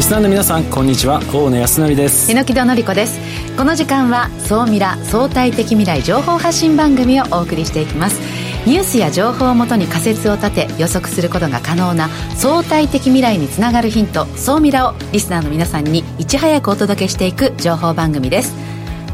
リスナーの皆さんこんにちは。大野康則です。榎木戸紀子です。この時間は総ミラ相対的未来情報発信番組をお送りしていきます。ニュースや情報をもとに仮説を立て予測することが可能な相対的未来につながるヒント総ミラをリスナーの皆さんにいち早くお届けしていく情報番組です。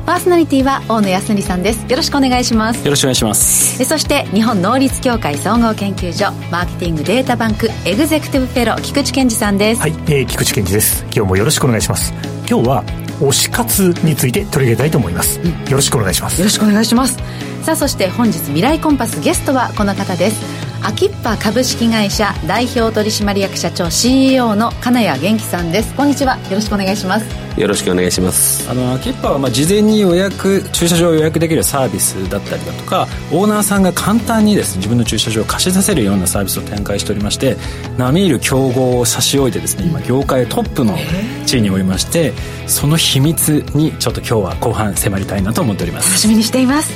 パーソナリティは大野康則さんです。よろしくお願いします。よろしくお願いします。そして日本能率協会総合研究所マーケティングデータバンクエグゼクティブフェロー菊池健二さんです。はい、えー、菊池健二です。今日もよろしくお願いします。今日は推し活について取り上げたいと思います、うん、よろしくお願いします。よろしくお願いします。さあそして本日未来コンパスゲストはこの方です。アキッパ株式会社代表取締役社長 CEO の金谷元気さんです。こんにちは。よろしくお願いしますよろしくお願いします。あのアキッパはまあ事前に予約駐車場を予約できるサービスだったりだとかオーナーさんが簡単にですね自分の駐車場を貸し出せるようなサービスを展開しておりまして並みいる競合を差し置いてですね今業界トップの地位におりましてその秘密にちょっと今日は後半迫りたいなと思っております。楽しみにしています。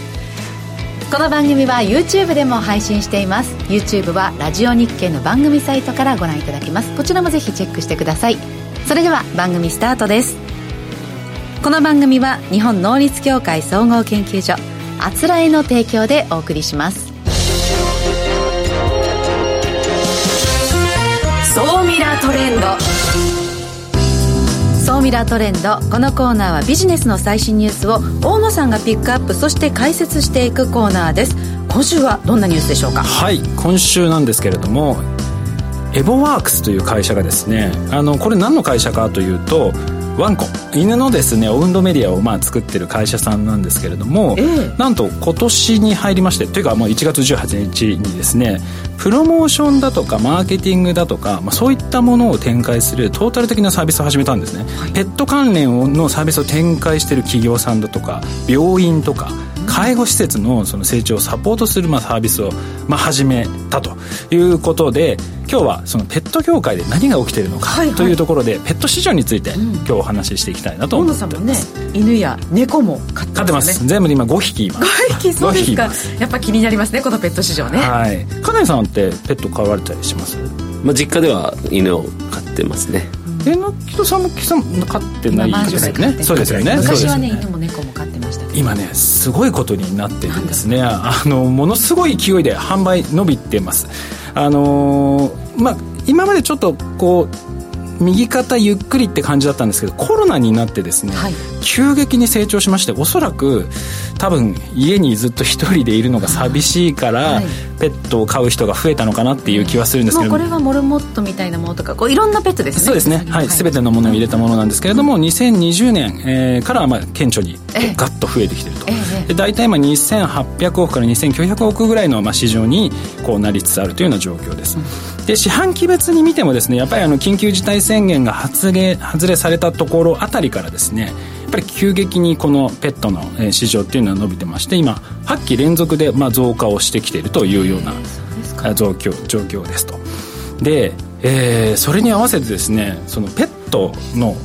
この番組は YouTube でも配信しています。YouTube はラジオ日経の番組サイトからご覧いただけます。こちらもぜひチェックしてください。それでは番組スタートですこの番組は日本能率協会総合研究所あつらえの提供でお送りします。総ミラートレンド。総ミラートレンド。このコーナーはビジネスの最新ニュースを大野さんがピックアップそして解説していくコーナーです。今週はどんなニュースでしょうか？はい今週なんですけれどもエボワークスという会社がですねあのこれ何の会社かというとワンコ。犬のですねオウンドメディアをまあ作ってる会社さんなんですけれども、えー、なんと今年に入りましてというかもう1月18日にですねプロモーションだとかマーケティングだとか、まあ、そういったものを展開するトータル的なサービスを始めたんですね、はい、ペット関連のサービスを展開している企業さんだとか病院とか介護施設のその成長をサポートするまあサービスをまあ始めたということで今日はそのペット業界で何が起きているのかというところで、ペット市場について今日お話ししていきたいなと思ってます、ね、犬や猫も飼ってます、ね、ってます。全部で今5匹います5匹そうですか。やっぱ気になりますねこのペット市場ね。はい。金谷さんってペット飼われたりします？まあ、実家では犬を飼ってますね。えのきとさんも木さん飼ってないですよね？そうですよね。昔はね犬も猫も飼ってました今ねすごいことになってるんですね。あのものすごい勢いで販売伸びてますあのー、まあ今までちょっとこう右肩ゆっくりって感じだったんですけどコロナになってですね、はい、急激に成長しましておそらく多分家にずっと一人でいるのが寂しいから、はい、ペットを飼う人が増えたのかなっていう気はするんですけどこれはモルモットみたいなものとかこういろんなペットですね。そうですね。はい、はい、全てのものを入れたものなんですけれども、うん、2020年、えー、からまあ顕著にガッと増えてきてると、ええ、で大体今2800億から2900億ぐらいのまあ市場にこうなりつつあるというような状況です、うん、で四半期別に見てもですねやっぱりあの緊急事態宣言が発令外れされたところあたりからですねぱり急激にこのペットの市場っていうのは伸びてまして今8期連続でまあ増加をしてきているというような状況状況ですと。で、えー、それに合わせてですねそのペットの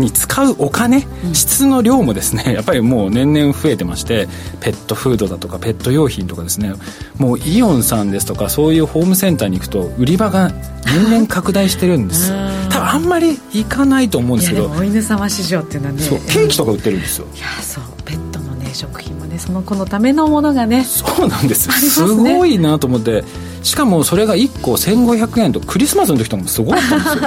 に使うお金、質の量もですね やっぱりもう年々増えてましてペットフードだとかペット用品とかですねもうイオンさんですとかそういうホームセンターに行くと売り場が年々拡大してるんです あんまり行かないと思うんですけど。お犬様市場っていうのはねケーキとか売ってるんですよ。いやそうペットのね食品もねその子のためのものがねそうなんです。す,、すごいなと思って。しかもそれが1個1500円とクリスマスの時とかもすごかったんですよ。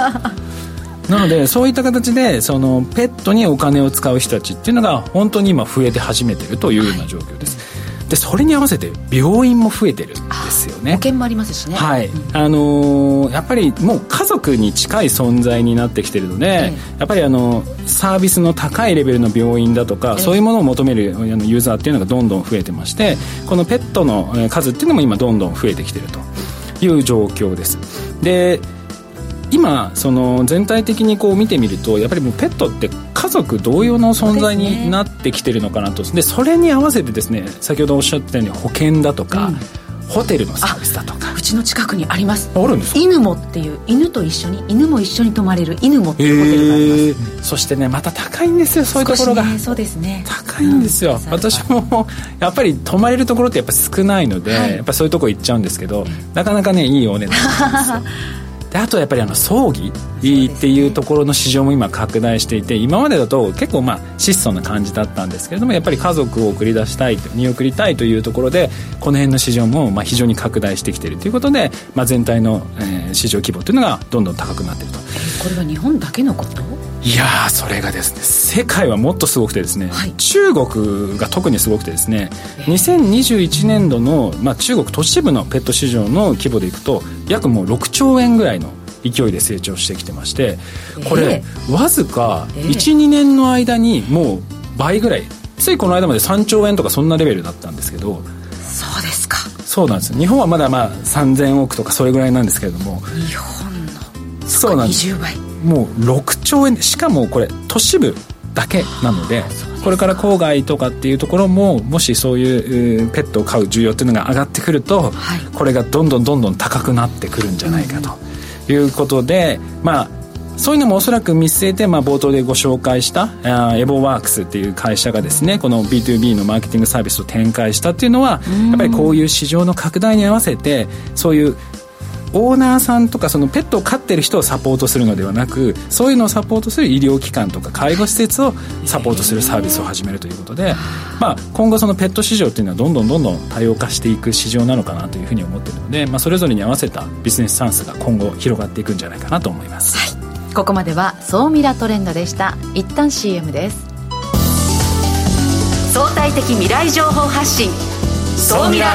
なのでそういった形でそのペットにお金を使う人たちっていうのが本当に今増えて始めてるというような状況です、はい、でそれに合わせて病院も増えてるんですよね。保険もありますしね。はい、うん、あのー、やっぱりもう家族に近い存在になってきてるので、やっぱりあのサービスの高いレベルの病院だとか、そういうものを求めるユーザーっていうのがどんどん増えてましてこのペットの数っていうのも今どんどん増えてきてるという状況です。で今その全体的にこう見てみるとやっぱりもうペットって家族同様の存在になってきてるのかなと。で、ね、それに合わせてですね先ほどおっしゃったように保険だとか、うん。ホテルのサービスだとか。うちの近くにあります。あるんです犬もっていう犬と一緒に犬も一緒に泊まれる犬もっていうホテルがあります、そしてねまた高いんですよそういうところが、ね、そうですね。高いんですよ、うん、私もやっぱり泊まれるところってやっぱ少ないので、はい、やっぱそういうところ行っちゃうんですけど、なかなかねいいお値段なんですよ であとやっぱりあの葬儀っていうところの市場も今拡大していて今までだと結構まあ質素な感じだったんですけれどもやっぱり家族を送り出したい見送りたいというところでこの辺の市場もまあ非常に拡大してきているということで、まあ、全体の、えー、市場規模というのがどんどん高くなっていると。これは日本だけのこと？いやそれがですね世界はもっとすごくてですね、はい、中国が特にすごくてですね2021年度の、まあ、中国都市部のペット市場の規模でいくと約もう6兆円ぐらいの勢いで成長してきてましてこれ、えー、わずか12、年の間にもう倍ぐらいついこの間まで3兆円とかそんなレベルだったんですけどそうですか。そうなんです。日本はまだまあ3000億とかそれぐらいなんですけれども。日本の。そうなんです。20倍もう6兆円しかもこれ都市部だけなのでこれから郊外とかっていうところももしそういうペットを飼う需要っていうのが上がってくると、はい、これがどんどんどんどん高くなってくるんじゃないかということで、まあそういうのもおそらく見据えて、まあ、冒頭でご紹介したあエボワークスっていう会社がですねこの B2B のマーケティングサービスを展開したっていうのはやっぱりこういう市場の拡大に合わせてそういうオーナーさんとかそのペットを飼ってる人をサポートするのではなくそういうのをサポートする医療機関とか介護施設をサポートするサービスを始めるということで、まあ、今後そのペット市場っていうのはどんどんどんどん多様化していく市場なのかなというふうに思っているので、まあ、それぞれに合わせたビジネスチャンスが今後広がっていくんじゃないかなと思います、はい、ここまでは総ミラトレンドでした。一旦 CM です。相対的未来情報発信。総ミラ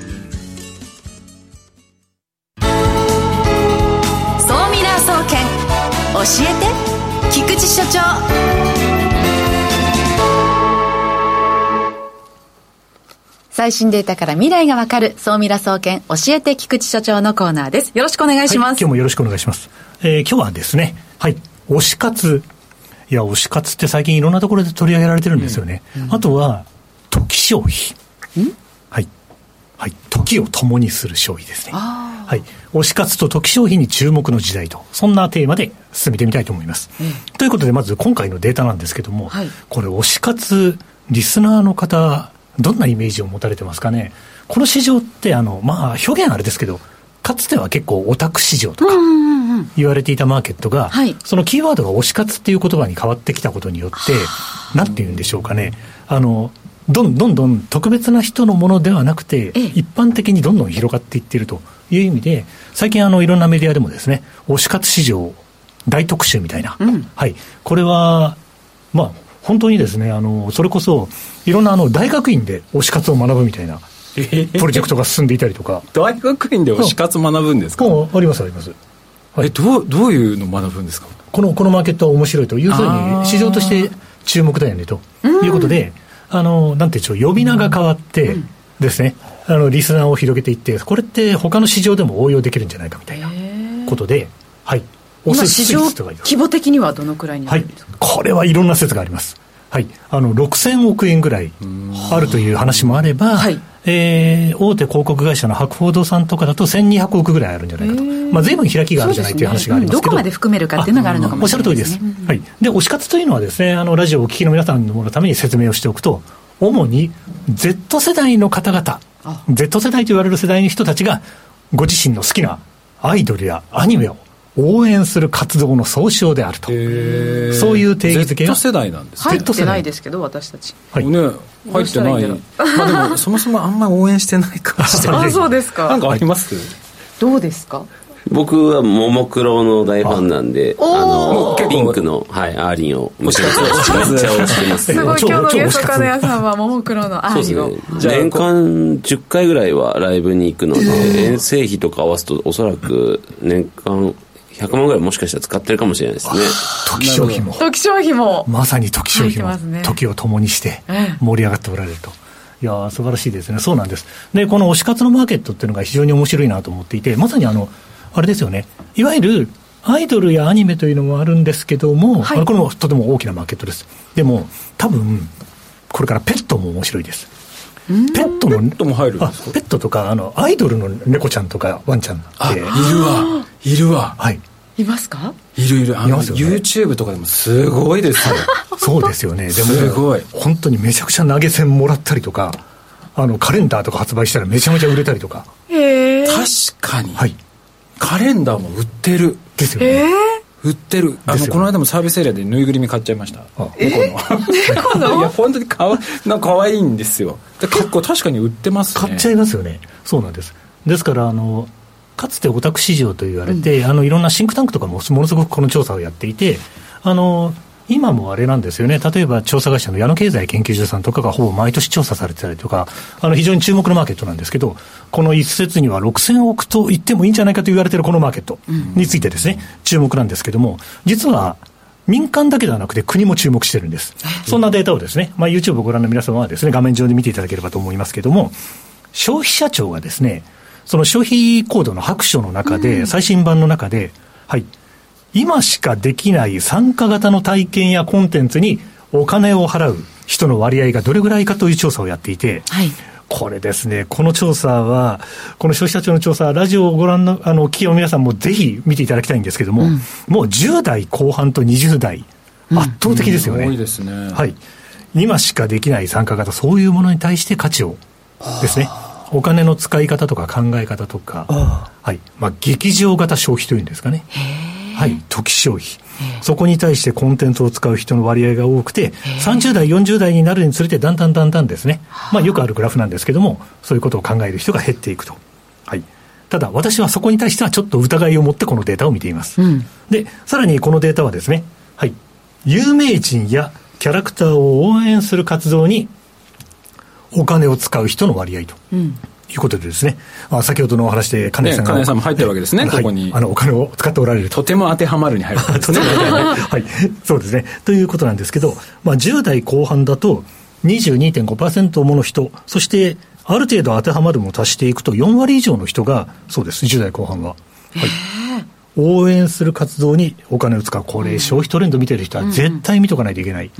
菊池所長。最新データから未来がわかる総ミラ総研教えて菊池所長のコーナーです。よろしくお願いします、はい、今日もよろしくお願いします、えー、今日はですねはい推し活。いや推し活って最近いろんなところで取り上げられてるんですよね、うんうん、あとは時消費。はい。はい。時を共にする消費ですねはい、推し活と時消費に注目の時代と、そんなテーマで進めてみたいと思います。うん、ということで、まず今回のデータなんですけども、はい、これ、推し活、リスナーの方、どんなイメージを持たれてますかね？この市場って、あの、まあ、表現あれですけど、かつては結構オタク市場とか言われていたマーケットが、はい、そのキーワードが推し活っていう言葉に変わってきたことによって、なんて言うんでしょうかね、あの、どんどんどん特別な人のものではなくて、一般的にどんどん広がっていっているという意味で、最近あのいろんなメディアでもですね、推し活市場大特集みたいな、うん、はい、これは、まあ、本当にですね、あの、それこそ、いろんなあの大学院で推し活を学ぶみたいな、プロジェクトが進んでいたりとか。大学院で推し活学ぶんですか、うん、ありますあります。はい、えどうどういうの学ぶんですか？このこのマーケットは面白いというふうに市場として注目だよねということで、あのなんていうんでしょう呼び名が変わって、ですね、あのリスナーを広げていって、これって他の市場でも応用できるんじゃないかみたいなことで、はい、お市場規模的にはどのくらいになるんですか、はい、これはいろんな説があります。はい、あの6000億円ぐらいあるという話もあれば、はい、えー、大手広告会社の博報堂さんとかだと1200億ぐらいあるんじゃないかと、まあ、随分開きがあるじゃないという話がありますけど、ね、どこまで含めるかっていうのがあるのかもしれないです、ね、おっしゃる通りです、はい、で推し活というのはですねあのラジオをお聞きの皆さんのために説明をしておくと主に Z 世代の方々 Z 世代と言われる世代の人たちがご自身の好きなアイドルやアニメを応援する活動の総称であると、そういう定義づけが Z 世代なんですね。入ってないですけど私たち。はい。ね入ってない。まあでもそもそもあんま応援してないかもしれないあそうですか。なんかあります？どうですか？僕はももクロの大ファンなんで、あの、ピンクの、はい、アーリンを、むしろめっちゃ推してます。すごい、今日のゲスト金谷さんはももクロのアーリンを。そうですね。年間10回ぐらいはライブに行くので、遠征費とか合わすと、おそらく年間100万ぐらいもしかしたら使ってるかもしれないですね。時消費も。時消費も。まさに時消費も。ね、時を共にして盛り上がっておられると。いや素晴らしいですね、そうなんです。で、この推し活のマーケットっていうのが非常に面白いなと思っていて、まさにあの、あれですよね、いわゆるアイドルやアニメというのもあるんですけども、はい、これもとても大きなマーケットです。でも、多分これからペットも面白いです。ペットのペットも入るペットとかあのアイドルの猫ちゃんとかワンちゃんって。いるわ。いるわ。はい。いますか？いるいる。あの、ね、YouTube とかでもすごいですよ そうですよね。でもすごい。本当にめちゃくちゃ投げ銭もらったりとかあのカレンダーとか発売したらめちゃめちゃ売れたりとか。へえ確かに、はい、カレンダーも売ってる。ですよね。売ってる。あの、この間もサービスエリアでぬいぐるみ買っちゃいました。猫の？いや本当にかわなんか可愛いんですよ。結構確かに売ってますね。買っちゃいますよね。そうなんです。ですからあのかつてオタク市場と言われて、うん、あのいろんなシンクタンクとかもものすごくこの調査をやっていてあの今もあれなんですよね、例えば調査会社の矢野経済研究所さんとかがほぼ毎年調査されてたりとか、あの非常に注目のマーケットなんですけど、この一説には6000億と言ってもいいんじゃないかと言われているこのマーケットについてですね、注目なんですけども、実は民間だけではなくて国も注目してるんです。そんなデータをですね、まあ、YouTube をご覧の皆様はですね、画面上で見ていただければと思いますけども、消費者庁がですね、その消費コードの白書の中で、最新版の中で、はい、今しかできない参加型の体験やコンテンツにお金を払う人の割合がどれぐらいかという調査をやっていて、はい、これですね、この調査は、この消費者庁の調査、ラジオをご覧の、あの、企業の皆さんもぜひ見ていただきたいんですけども、うん、もう10代後半と20代、圧倒的ですよね。うん、多いですね。はい。今しかできない参加型、そういうものに対して価値をですね、お金の使い方とか考え方とか、はい。まあ、劇場型消費というんですかね。はい、時消費。そこに対してコンテンツを使う人の割合が多くて、30代、40代になるにつれて、だんだんだんだんですね、まあ、よくあるグラフなんですけども、そういうことを考える人が減っていくと。はい、ただ、私はそこに対してはちょっと疑いを持ってこのデータを見ています。うん、で、さらにこのデータはですね、はい、有名人やキャラクターを応援する活動にお金を使う人の割合と。うんいうことでですね、まあ、先ほどのお話で金井さんが、ね、金井さんも入ってるわけですね、ここに。あの、お金を使っておられると。とても当てはまるに入る、とても はい、そうですね。ということなんですけど、まあ、10代後半だと22.5%もの人、そしてある程度当てはまるも足していくと4割以上の人が、そうです、10代後半は。はい応援する活動にお金を使う、これ、消費トレンド見てる人は絶対見とかないといけない、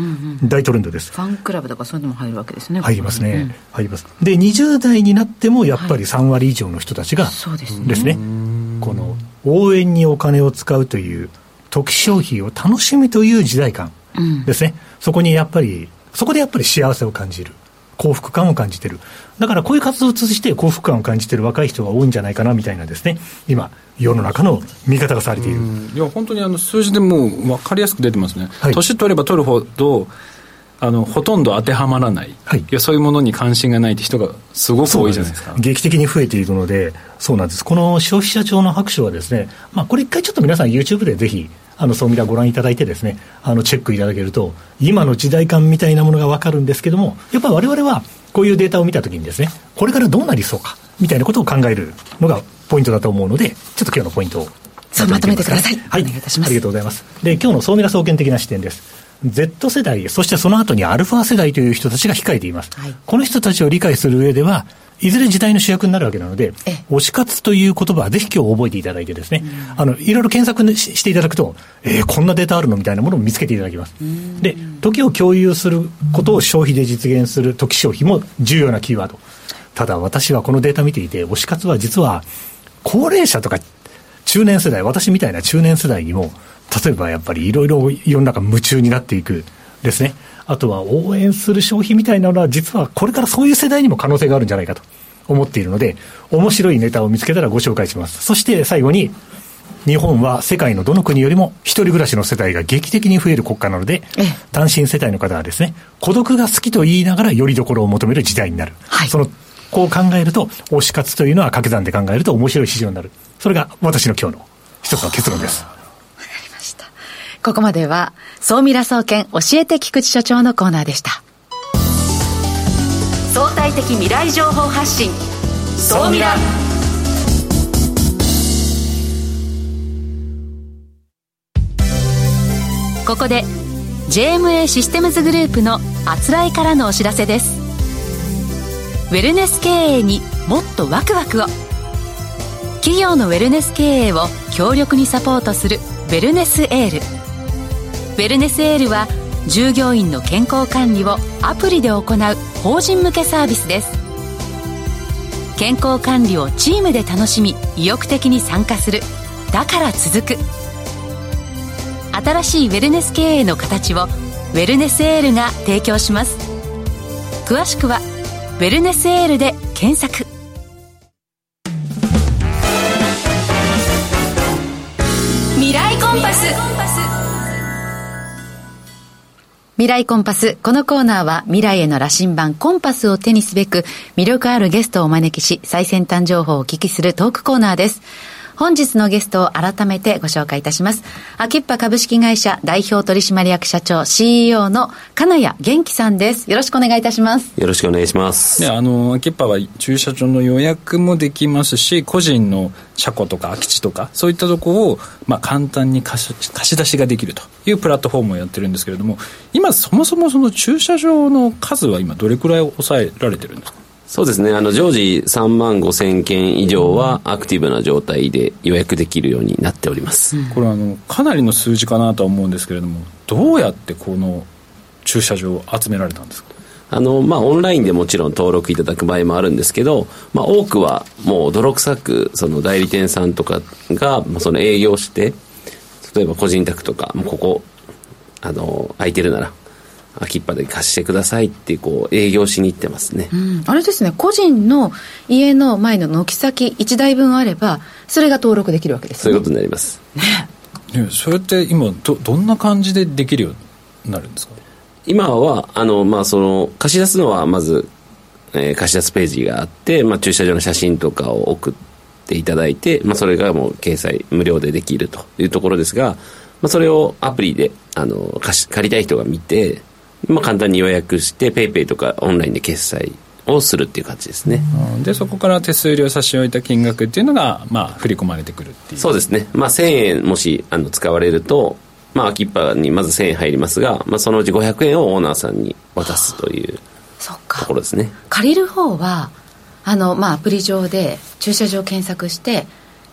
大トレンドです。ファンクラブとかそういうのも入るわけですね。入りますね、うん、入ります。で、20代になっても、やっぱり3割以上の人たちが、そうですね。ですねこの応援にお金を使うという、時消費を楽しむという時代感ですね、うん、そこにやっぱり、そこでやっぱり幸せを感じる。幸福感を感じてる。だからこういう活動を通じて幸福感を感じてる若い人が多いんじゃないかなみたいなですね、今、世の中の見方がされている。いや、本当にあの数字でもう分かりやすく出てますね。はい、年取れば取るほど、あのほとんど当てはまらない、はい、いやそういうものに関心がないって人がすごく多いじゃないですか。劇的に増えているので、そうなんです、この消費者庁の白書はですね、まあ、これ一回ちょっと皆さん YouTube でぜひあの、総ミラご覧いただいてですね、あの、チェックいただけると、今の時代感みたいなものがわかるんですけども、やっぱり我々は、こういうデータを見たときにですね、これからどうなりそうか、みたいなことを考えるのがポイントだと思うので、ちょっと今日のポイントを。そう、まとめてください。はい。お願いいたします。ありがとうございます。で、今日の総ミラ総研的な視点です。Z 世代、そしてその後にアルファ世代という人たちが控えています。はい、この人たちを理解する上では、いずれ時代の主役になるわけなので、推し活という言葉はぜひ今日覚えていただいてですね、あの、いろいろ検索していただくと、えー、こんなデータあるのみたいなものを見つけていただきます。で、時を共有することを消費で実現する時消費も重要なキーワード。ただ私はこのデータ見ていて、推し活は実は、高齢者とか中年世代、私みたいな中年世代にも、例えばやっぱりいろいろ世の中夢中になっていくですね。あとは応援する消費みたいなのは、実はこれからそういう世代にも可能性があるんじゃないかと思っているので、面白いネタを見つけたらご紹介します。そして最後に、日本は世界のどの国よりも一人暮らしの世帯が劇的に増える国家なので、単身世帯の方はですね、孤独が好きと言いながらよりどころを求める時代になる。はい、そのこう考えると、推し活というのは掛け算で考えると面白い市場になる。それが私の今日の一つの結論です。ここまでは、総ミラ総研教えて菊池所長のコーナーでした。相対的未来情報発信、総ミラ。ここで、JMA システムズグループのあつらいからのお知らせです。ウェルネス経営にもっとワクワクを企業のウェルネス経営を強力にサポートするウェルネスエールウェルネスエールは従業員の健康管理をアプリで行う法人向けサービスです。健康管理をチームで楽しみ意欲的に参加する。だから続く。新しいウェルネス経営の形をウェルネスエールが提供します。詳しくはウェルネスエールで検索。未来コンパス。このコーナーは未来への羅針盤コンパスを手にすべく魅力あるゲストをお招きし最先端情報をお聞きするトークコーナーです。本日のゲストを改めてご紹介いたします。アキッパ株式会社代表取締役社長 CEO の金谷元気さんです。よろしくお願いいたします。よろしくお願いします。ね、あの、アキッパは駐車場の予約もできますし、個人の車庫とか空き地とか、そういったとこを、まあ、簡単に貸し貸し出しができるというプラットフォームをやってるんですけれども、今そもそもその駐車場の数は今どれくらい抑えられてるんですか？そうですね。あの、常時3万5千件以上はアクティブな状態で予約できるようになっております。これあの、かなりの数字かなとは思うんですけれども、どうやってこの駐車場を集められたんですか？あの、まあ、オンラインでもちろん登録いただく場合もあるんですけど、まあ、多くはもう泥臭く、その代理店さんとかが、まあ、その営業して、例えば個人宅とか、もうここ、あの、空いてるなら、秋っぱで貸してくださいってこう営業しに行ってますね、うん、あれですね。個人の家の前の軒先1台分あればそれが登録できるわけですね。そういうことになります。ね。それって今どどんな感じでできるようになるんですか？今はあの、まあ、その貸し出すのはまず、えー、貸し出すページがあって、まあ、駐車場の写真とかを送っていただいて、まあ、それがもう掲載無料でできるというところですが、まあ、それをアプリであの貸し借りたい人が見てまあ、簡単に予約して PayPay とかオンラインで決済をするっていう感じですね、うん、でそこから手数料差し置いた金額っていうのが、まあ、振り込まれてくるっていう。そうですね、まあ、1000円もしあの使われるとまあ、秋っぱにまず1000円入りますが、まあ、そのうち500円をオーナーさんに渡すというところですね。借りる方はあの、まあ、アプリ上で駐車場検索して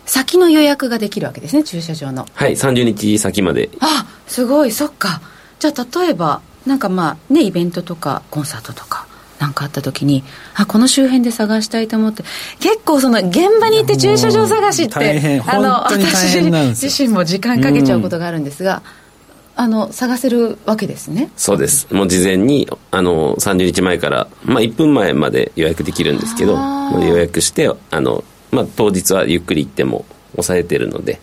先の予約ができるわけですね駐車場の。はい30日先まで。あすごいそっか。じゃあ例えばなんかまあねイベントとかコンサートとかなんかあった時にあこの周辺で探したいと思って結構その現場に行って駐車場探しってあの私自身も時間かけちゃうことがあるんですが、あの探せるわけですね。そうです。もう事前にあの30日前から、まあ、1分前まで予約できるんですけど予約してあの、まあ、当日はゆっくり行っても抑えてるので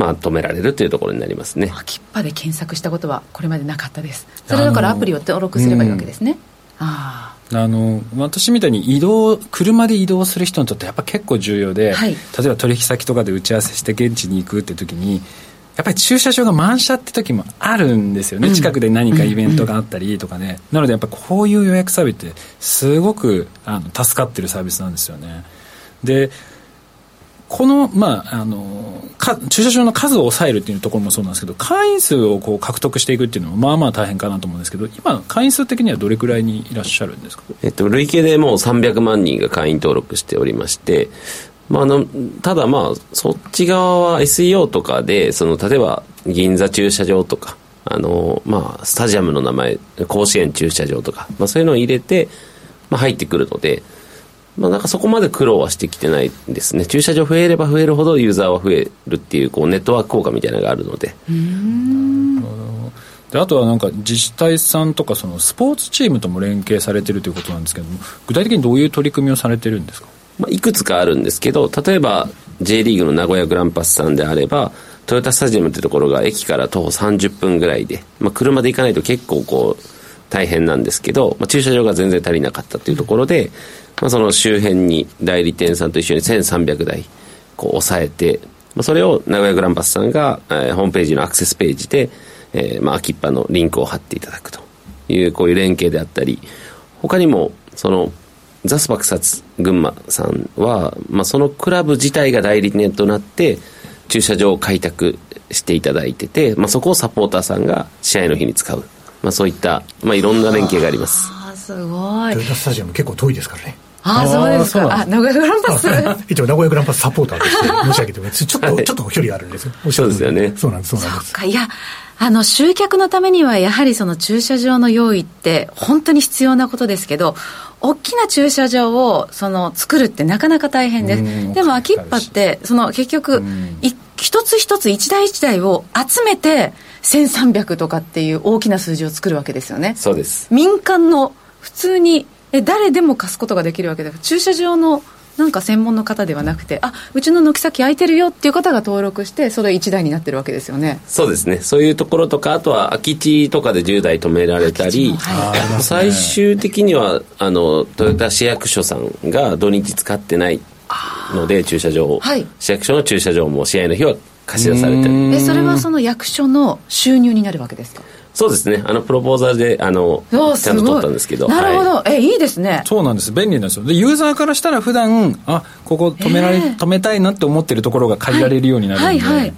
まあ、止められるというところになりますね。秋っぱで検索したことはこれまでなかったです。それだからアプリを登録すればいいわけですね、ああの私みたいに移動車で移動する人にとってやっぱ結構重要で、はい、例えば取引先とかで打ち合わせして現地に行くって時にやっぱり駐車場が満車って時もあるんですよね、うん、近くで何かイベントがあったりとかね、うんうん、なのでやっぱこういう予約サービスってすごくあの助かってるサービスなんですよね。でこの、まあ、あのか駐車場の数を抑えるっていうところもそうなんですけど会員数をこう獲得していくっていうのもまあまあ大変かなと思うんですけど今会員数的にはどれくらいにいらっしゃるんですか、えっと、累計でもう300万人が会員登録しておりましてまあ、あのただまあそっち側は SEO とかでその例えば銀座駐車場とかあの、まあ、スタジアムの名前甲子園駐車場とか、まあ、そういうのを入れて、まあ、入ってくるのでまあ、なんかそこまで苦労はしてきてないですね。駐車場増えれば増えるほどユーザーは増えるっていうこうネットワーク効果みたいなのがあるので。であとはなんか自治体さんとかそのスポーツチームとも連携されてるということなんですけども具体的にどういう取り組みをされてるんですか、まあ、いくつかあるんですけど例えば J リーグの名古屋グランパスさんであればトヨタスタジアムってところが駅から徒歩30分ぐらいで、まあ、車で行かないと結構こう大変なんですけど、まあ、駐車場が全然足りなかったというところで、まあ、その周辺に代理店さんと一緒に1300台こう抑えて、まあ、それを名古屋グランパスさんが、えー、ホームページのアクセスページで、えーまあ、秋っぱのリンクを貼っていただくというこういう連携であったり他にもそのザス爆殺群馬さんは、まあ、そのクラブ自体が代理店となって駐車場を開拓していただいてて、まあ、そこをサポーターさんが試合の日に使う、まあ、そういった、まあ、いろんな連携があります。すごい。トヨタスタジアム結構遠いですからね。ああそうですか。あ名古屋グランパス。一応名古屋グランパスサポーターとして申し上げてもちょっと、はい、ちょっと距離があるんですよ。そうですよね。そうなんですそうなんです。そっか。いやあの集客のためにはやはりその駐車場の用意って本当に必要なことですけど大きな駐車場をその作るってなかなか大変です。でも秋っぱってその結局一つ一つ一台一台を集めて1300とかっていう大きな数字を作るわけですよね。そうです。民間の普通にえ誰でも貸すことができるわけで駐車場のなんか専門の方ではなくてあうちの軒先空いてるよっていう方が登録してそれ1台になってるわけですよね。そうですね。そういうところとかあとは空き地とかで10台止められたり、はい、最終的にはあのトヨタ市役所さんが土日使ってないので駐車場を、はい、市役所の駐車場も試合の日は貸し出されてる。えそれはその役所の収入になるわけですか？そうですね。あのプロポーザーであのちゃんと取ったんですけど。なるほど、はい、えいいですね。そうなんです。便利なんですよ。でユーザーからしたら普段あここ止められ、え。ー、止めたいなって思ってるところが借りられるようになるんで、はいはいはい、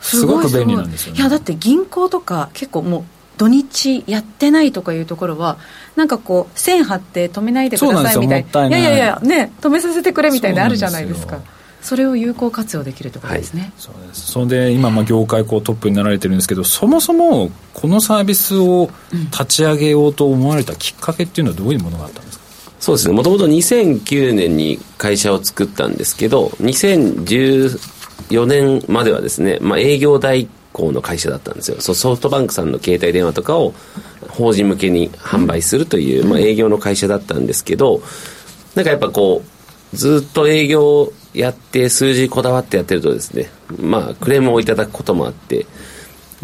すごく便利なんですよ、ね、いやだって銀行とか結構もう土日やってないとかいうところはなんかこう線張って止めないでくださいみたいな。いやいやいやね止めさせてくれみたいなあるじゃないですかそれを有効活用できるところですね、はい、そうです。それで今まあ業界こうトップになられてるんですけどそもそもこのサービスを立ち上げようと思われたきっかけっていうのはどういうものがあったんですか？そうですね。もともと2009年に会社を作ったんですけど2014年まではですね、まあ、営業代行の会社だったんですよ。ソフトバンクさんの携帯電話とかを法人向けに販売するという、まあ、営業の会社だったんですけどなんかやっぱこうずっと営業やって数字こだわってやってるとですねまあクレームをいただくこともあって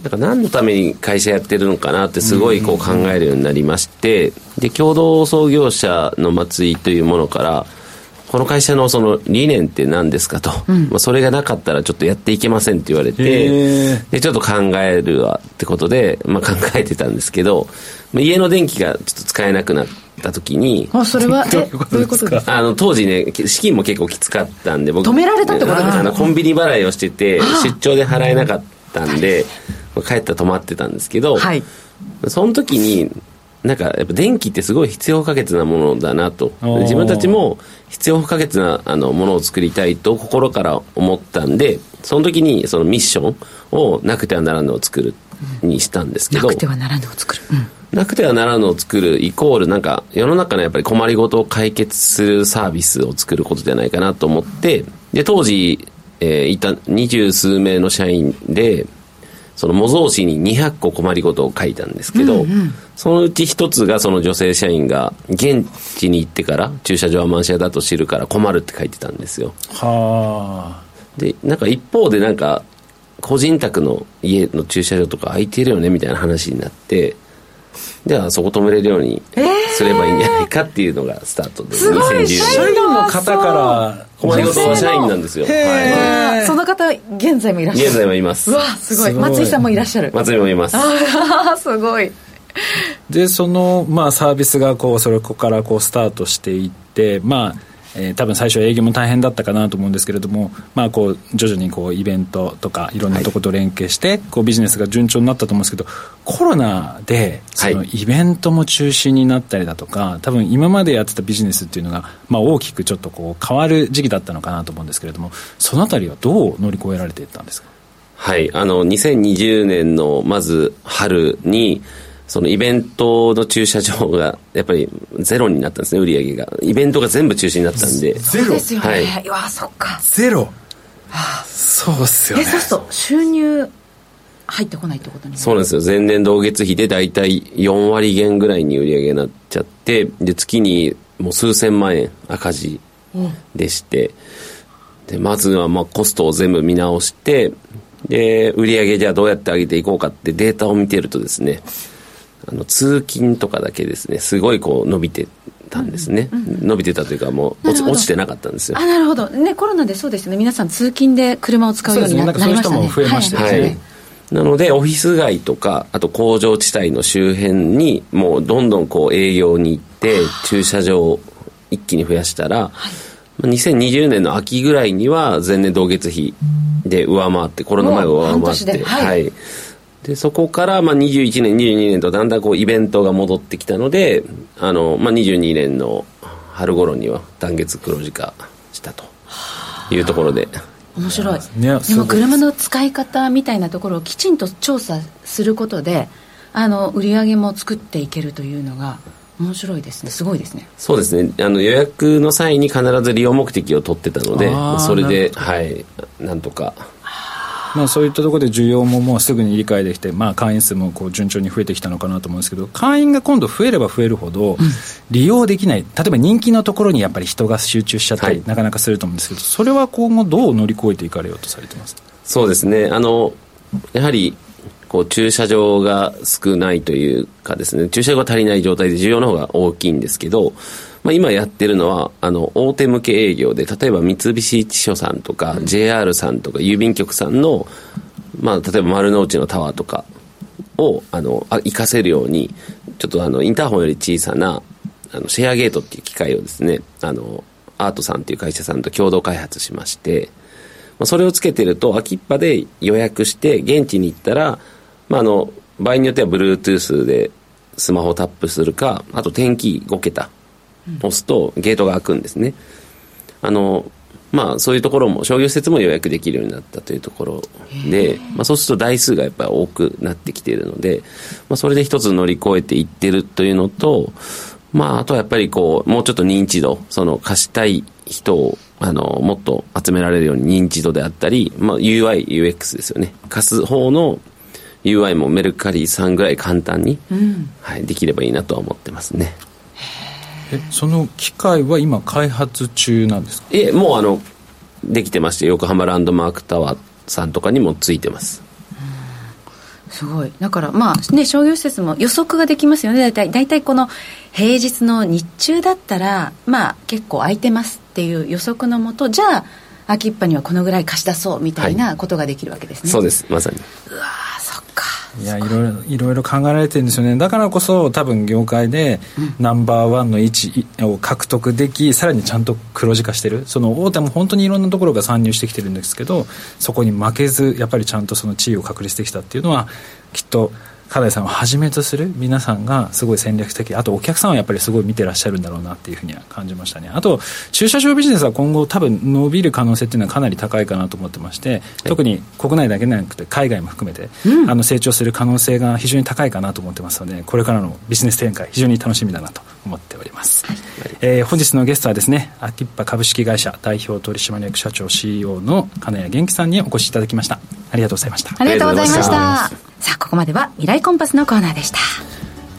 なんか何のために会社やってるのかなってすごいこう考えるようになりましてで共同創業者の松井というものからこの会社のその理念って何ですかと、うん、まあ、それがなかったらちょっとやっていけませんって言われてでちょっと考えるわってことで、まあ、考えてたんですけど、まあ、家の電気がちょっと使えなくなった時にあそれは えどういうことですか？あの当時ね資金も結構きつかったんで僕止められたってことですかあのコンビニ払いをしてて出張で払えなかったんで帰ったら止まってたんですけど、はい、その時になんかやっぱ電気ってすごい必要不可欠なものだなと。自分たちも必要不可欠なあのものを作りたいと心から思ったんでその時にそのミッションをなくてはならぬを作るにしたんですけど、なくてはならぬを作る、うんなくてはならぬを作るイコールなんか世の中のやっぱり困りごとを解決するサービスを作ることじゃないかなと思ってで当時、えー、いた二十数名の社員でその模造紙に200個困りごとを書いたんですけど、うんうん、そのうち一つがその女性社員が現地に行ってから駐車場は満車だと知るから困るって書いてたんですよ。はあ。で、なんか一方でなんか個人宅の家の駐車場とか空いてるよねみたいな話になって、じゃあそこ止めれるようにすればいいんじゃないかっていうのがスタートで、す。ごい社員の方。から困りごとは社員なんですよ、はい、その方現在もいらっしゃる。現在もいます。うわすごい。松井さんもいらっしゃる。松井もいます。ああ すごい。でその、まあ、サービスがこうそれこからこうスタートしていってまあえー、多分最初営業も大変だったかなと思うんですけれども、まあ、こう徐々にこうイベントとかいろんなとこと連携して、こうビジネスが順調になったと思うんですけどコロナでそのイベントも中止になったりだとか多分今までやってたビジネスっていうのが、まあ、大きくちょっとこう変わる時期だったのかなと思うんですけれどもそのあたりはどう乗り越えられていったんですか？はい。あの2020年のまず春にそのイベントの駐車場がやっぱりゼロになったんですね売り上げが。イベントが全部中止になったんで。ゼロ？ですよね、はい、わそっか。ゼロ、はあ、そうっすよね。そうすると収入入ってこないってことにそうなんですよ。前年同月比で大体4割減ぐらいに売り上げになっちゃってで月にもう数千万円赤字でして、うん、でまずはまあコストを全部見直してで売り上げじゃあどうやって上げていこうかってデータを見てるとですねあの通勤とかだけですねすごいこう伸びてたんですね、うんうん、伸びてたというかもう落ちてなかったんですよ。あなるほど。ねコロナでそうですね。皆さん通勤で車を使うようにな,、りましたね。増えましたね、はい。はい。なのでオフィス街とかあと工場地帯の周辺にもうどんどんこう営業に行って駐車場を一気に増やしたら、はい、2020年の秋ぐらいには前年同月比で上回ってコロナ前を上回って、はい、はいで、そこから、まあ、21年、22年とだんだんこうイベントが戻ってきたので、あの、まあ、22年の春頃には断月黒字化したというところで。面白い。でも車の使い方みたいなところをきちんと調査することで、あの、売り上げも作っていけるというのが、面白いですね。すごいですね。そうですね。あの予約の際に必ず利用目的を取ってたのでそれではい。なんとかまあ、そういったところで需要ももうすぐに理解できて、まあ、会員数もこう順調に増えてきたのかなと思うんですけど会員が今度増えれば増えるほど利用できない、例えば人気のところにやっぱり人が集中しちゃったり、はい、なかなかすると思うんですけどそれは今後どう乗り越えていかれようとされてます？そうですね。あのやはりこう駐車場が少ないというかですね駐車場が足りない状態で需要の方が大きいんですけどまあ、今やってるのは、あの、大手向け営業で、例えば三菱地所さんとか、JR さんとか、郵便局さんの、まあ、例えば丸の内のタワーとかを、あの、あ活かせるように、ちょっとあの、インターホンより小さな、あの、シェアゲートっていう機械をですね、あの、アートさんっていう会社さんと共同開発しまして、まあ、それをつけてると、秋っぱで予約して、現地に行ったら、まあ、あの、場合によっては Bluetooth でスマホをタップするか、あと天気5桁押すとゲートが開くんですね。あの、まあそういうところも、商業施設も予約できるようになったというところで、まあそうすると台数がやっぱり多くなってきているので、まあそれで一つ乗り越えていってるというのと、まああとはやっぱりこう、もうちょっと認知度、その貸したい人をあの、もっと集められるように認知度であったり、まあ UI、UX ですよね。貸す方の UI もメルカリさんぐらい簡単に、うん、はい、できればいいなとは思ってますね。えその機械は今開発中なんですか？えもうあのできてまして横浜ランドマークタワーさんとかにもついてます。すごい。だからまあね商業施設も予測ができますよね。大体大体この平日の日中だったらまあ結構空いてますっていう予測のもとじゃあ秋っぱにはこのぐらい貸し出そうみたいなことができるわけですね、はい、そうです。まさに。うわいやいろいろいろいろ考えられてるんですよね。だからこそ多分業界でナンバーワンの位置を獲得できさらにちゃんと黒字化してる。その大手も本当にいろんなところが参入してきてるんですけどそこに負けずやっぱりちゃんとその地位を確立できたっていうのはきっと加大さんをはじめとする皆さんがすごい戦略的あとお客さんはやっぱりすごい見てらっしゃるんだろうなっていうふうには感じましたね。あと駐車場ビジネスは今後多分伸びる可能性っていうのはかなり高いかなと思ってまして、特に国内だけでなくて海外も含めて、うん、あの成長する可能性が非常に高いかなと思ってますのでこれからのビジネス展開非常に楽しみだなと思っております、はい、えー、本日のゲストはですねアキッパ株式会社代表取締役社長 CEO の金谷元気さんにお越しいただきました。ありがとうございました。ありがとうございましたさあここまでは未来コンパスのコーナーでした。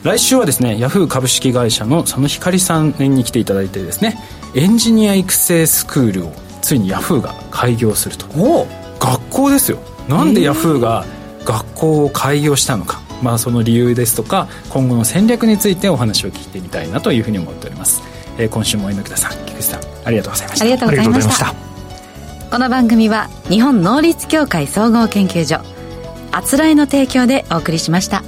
来週はですねヤフー株式会社の佐野光さんに来ていただいてですねエンジニア育成スクールをついにヤフーが開業すると。学校ですよ。なんでヤフーが学校を開業したのか、まあ、その理由ですとか今後の戦略についてお話を聞いてみたいなというふうに思っております、えー、今週も榎田さん菊池さんありがとうございました。ありがとうございました。この番組は日本能率協会総合研究所あつらえの提供でお送りしました。